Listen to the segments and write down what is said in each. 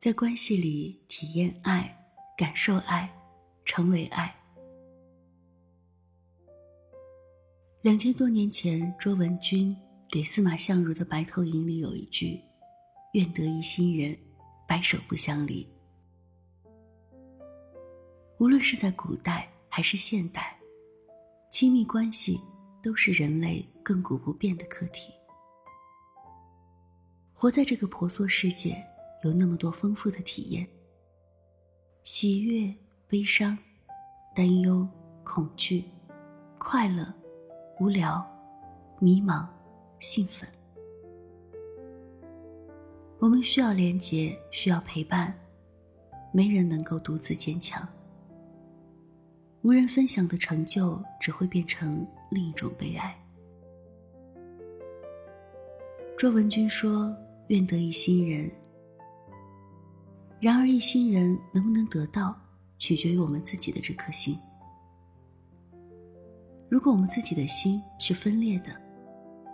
在关系里体验爱、感受爱、成为爱。两千多年前，卓文君给司马相如的《白头吟》里有一句：“愿得一心人，白首不相离。”无论是在古代还是现代，亲密关系都是人类亘古不变的课题。活在这个婆娑世界。有那么多丰富的体验，喜悦、悲伤、担忧、恐惧、快乐、无聊、迷茫、兴奋。我们需要连结，需要陪伴，没人能够独自坚强。无人分享的成就，只会变成另一种悲哀。卓文君说：“愿得一心人。”然而，一心人能不能得到，取决于我们自己的这颗心。如果我们自己的心是分裂的，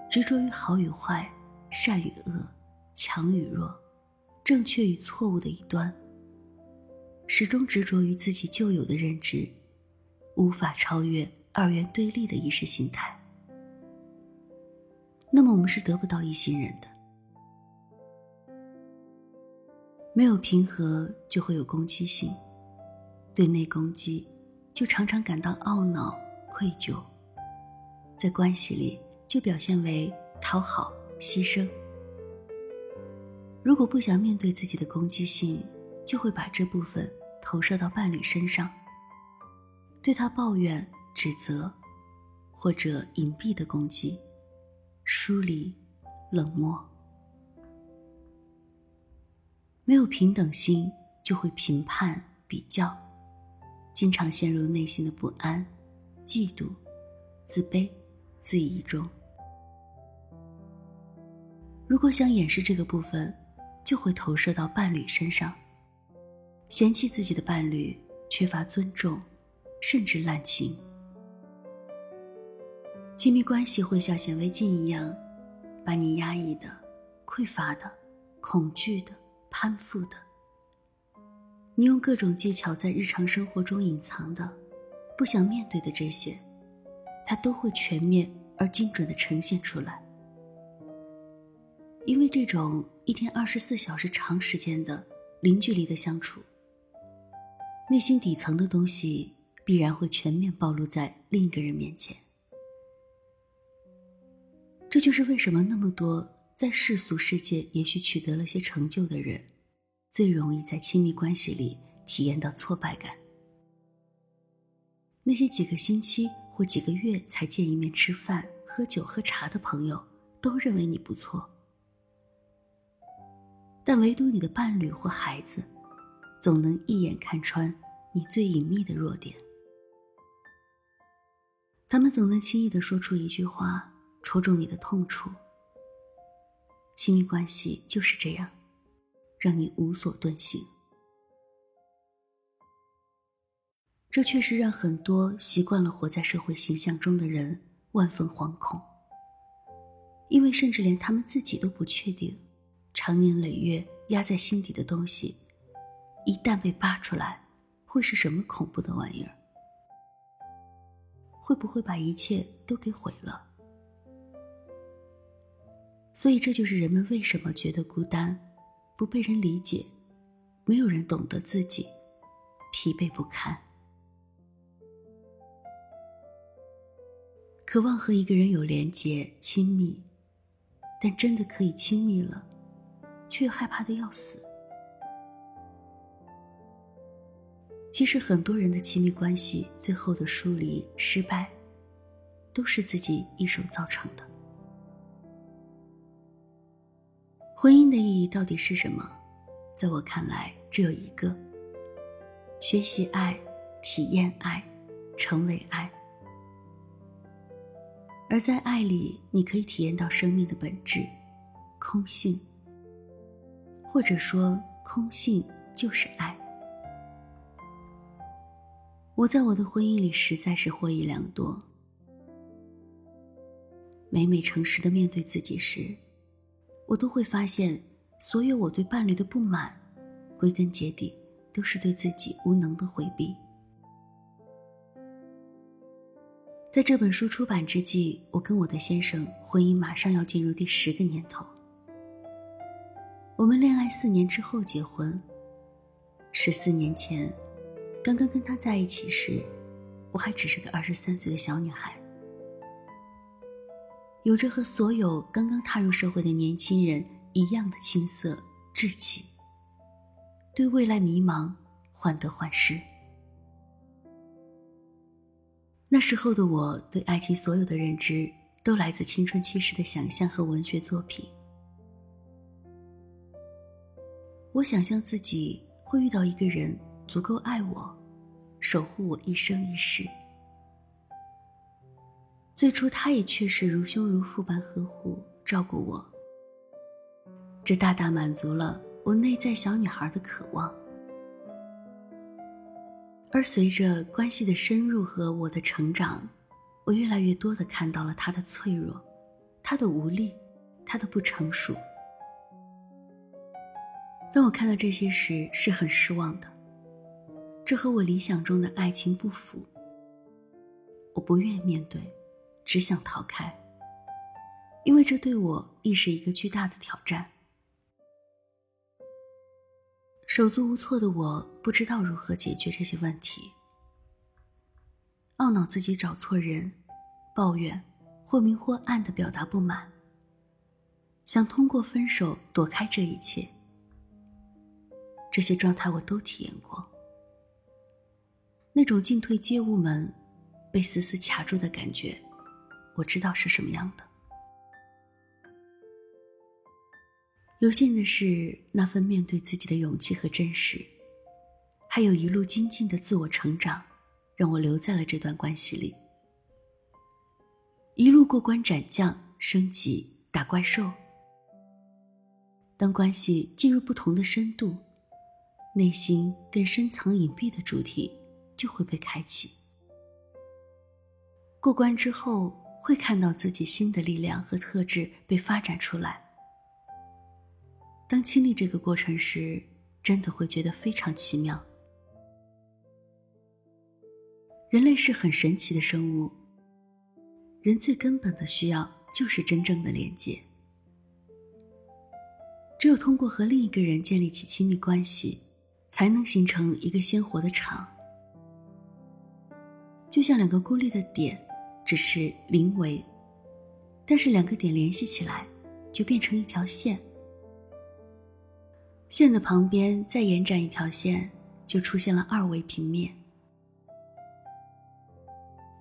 执着于好与坏、善与恶、强与弱、正确与错误的一端，始终执着于自己旧有的认知，无法超越二元对立的意识形态，那么我们是得不到一心人的。没有平和，就会有攻击性；对内攻击，就常常感到懊恼、愧疚。在关系里，就表现为讨好、牺牲。如果不想面对自己的攻击性，就会把这部分投射到伴侣身上，对他抱怨、指责，或者隐蔽的攻击、疏离、冷漠。没有平等心，就会评判、比较，经常陷入内心的不安、嫉妒、自卑、自疑中。如果想掩饰这个部分，就会投射到伴侣身上，嫌弃自己的伴侣缺乏尊重，甚至滥情。亲密关系会像显微镜一样，把你压抑的、匮乏的、恐惧的。攀附的，你用各种技巧在日常生活中隐藏的、不想面对的这些，它都会全面而精准的呈现出来。因为这种一天二十四小时长时间的零距离的相处，内心底层的东西必然会全面暴露在另一个人面前。这就是为什么那么多。在世俗世界，也许取得了些成就的人，最容易在亲密关系里体验到挫败感。那些几个星期或几个月才见一面吃饭、喝酒、喝茶的朋友，都认为你不错，但唯独你的伴侣或孩子，总能一眼看穿你最隐秘的弱点。他们总能轻易的说出一句话，戳中你的痛处。亲密关系就是这样，让你无所遁形。这确实让很多习惯了活在社会形象中的人万分惶恐，因为甚至连他们自己都不确定，长年累月压在心底的东西，一旦被扒出来，会是什么恐怖的玩意儿？会不会把一切都给毁了？所以，这就是人们为什么觉得孤单、不被人理解、没有人懂得自己、疲惫不堪。渴望和一个人有连结、亲密，但真的可以亲密了，却又害怕的要死。其实，很多人的亲密关系最后的疏离、失败，都是自己一手造成的。婚姻的意义到底是什么？在我看来，只有一个：学习爱，体验爱，成为爱。而在爱里，你可以体验到生命的本质——空性，或者说，空性就是爱。我在我的婚姻里实在是获益良多。每每诚实的面对自己时，我都会发现，所有我对伴侣的不满，归根结底都是对自己无能的回避。在这本书出版之际，我跟我的先生婚姻马上要进入第十个年头。我们恋爱四年之后结婚。十四年前，刚刚跟他在一起时，我还只是个二十三岁的小女孩，有着和所有刚刚踏入社会的年轻人一样的青涩稚气，对未来迷茫，患得患失。那时候的我，对爱情所有的认知都来自青春期时的想象和文学作品。我想象自己会遇到一个人足够爱我，守护我一生一世。最初，他也确实如兄如父般呵护照顾我，这大大满足了我内在小女孩的渴望。而随着关系的深入和我的成长，我越来越多的看到了他的脆弱，他的无力，他的不成熟。当我看到这些时，是很失望的。这和我理想中的爱情不符。我不愿面对，只想逃开，因为这对我亦是一个巨大的挑战。手足无措的我，不知道如何解决这些问题，懊恼自己找错人，抱怨或明或暗的表达不满，想通过分手躲开这一切。这些状态我都体验过，那种进退皆无门，被死死卡住的感觉，我知道是什么样的。有幸的是，那份面对自己的勇气和真实，还有一路精进的自我成长，让我留在了这段关系里。一路过关斩将、升级、打怪兽。当关系进入不同的深度，内心更深藏隐蔽的主题就会被开启。过关之后，会看到自己新的力量和特质被发展出来。当经历这个过程时，真的会觉得非常奇妙。人类是很神奇的生物。人最根本的需要就是真正的连接。只有通过和另一个人建立起亲密关系，才能形成一个鲜活的场。就像两个孤立的点，只是零维，但是两个点联系起来，就变成一条线。线的旁边再延展一条线，就出现了二维平面。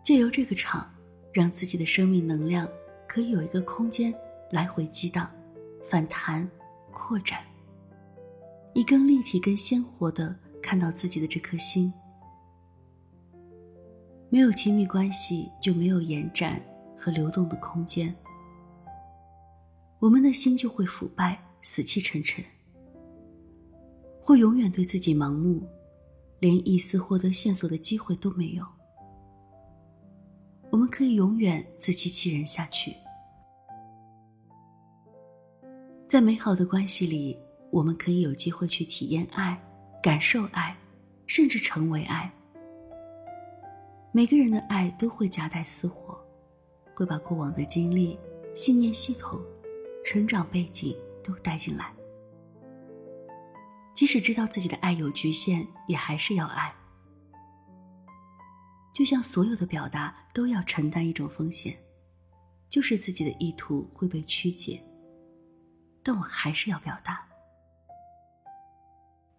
借由这个场，让自己的生命能量可以有一个空间来回激荡、反弹、扩展，以更立体、更鲜活的看到自己的这颗心。没有亲密关系，就没有延展和流动的空间，我们的心就会腐败、死气沉沉。会永远对自己盲目，连一丝获得线索的机会都没有。我们可以永远自欺欺人下去。在美好的关系里，我们可以有机会去体验爱、感受爱，甚至成为爱。每个人的爱都会夹带私货，会把过往的经历、信念系统、成长背景都带进来。即使知道自己的爱有局限，也还是要爱。就像所有的表达都要承担一种风险，就是自己的意图会被曲解，但我还是要表达。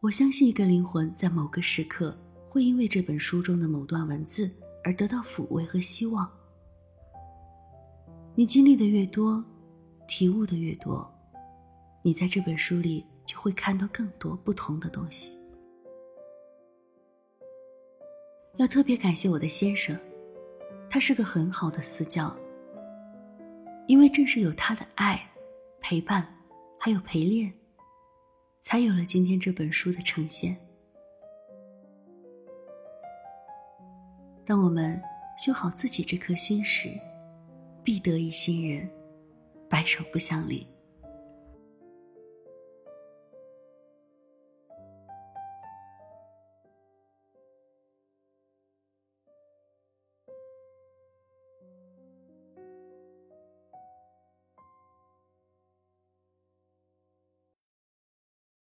我相信一个灵魂在某个时刻会因为这本书中的某段文字而得到抚慰和希望。你经历的越多，体悟的越多，你在这本书里。就会看到更多不同的东西。要特别感谢我的先生，他是个很好的私教。因为正是有他的爱、陪伴，还有陪练，才有了今天这本书的呈现。当我们修好自己这颗心时，必得一心人，白首不相离。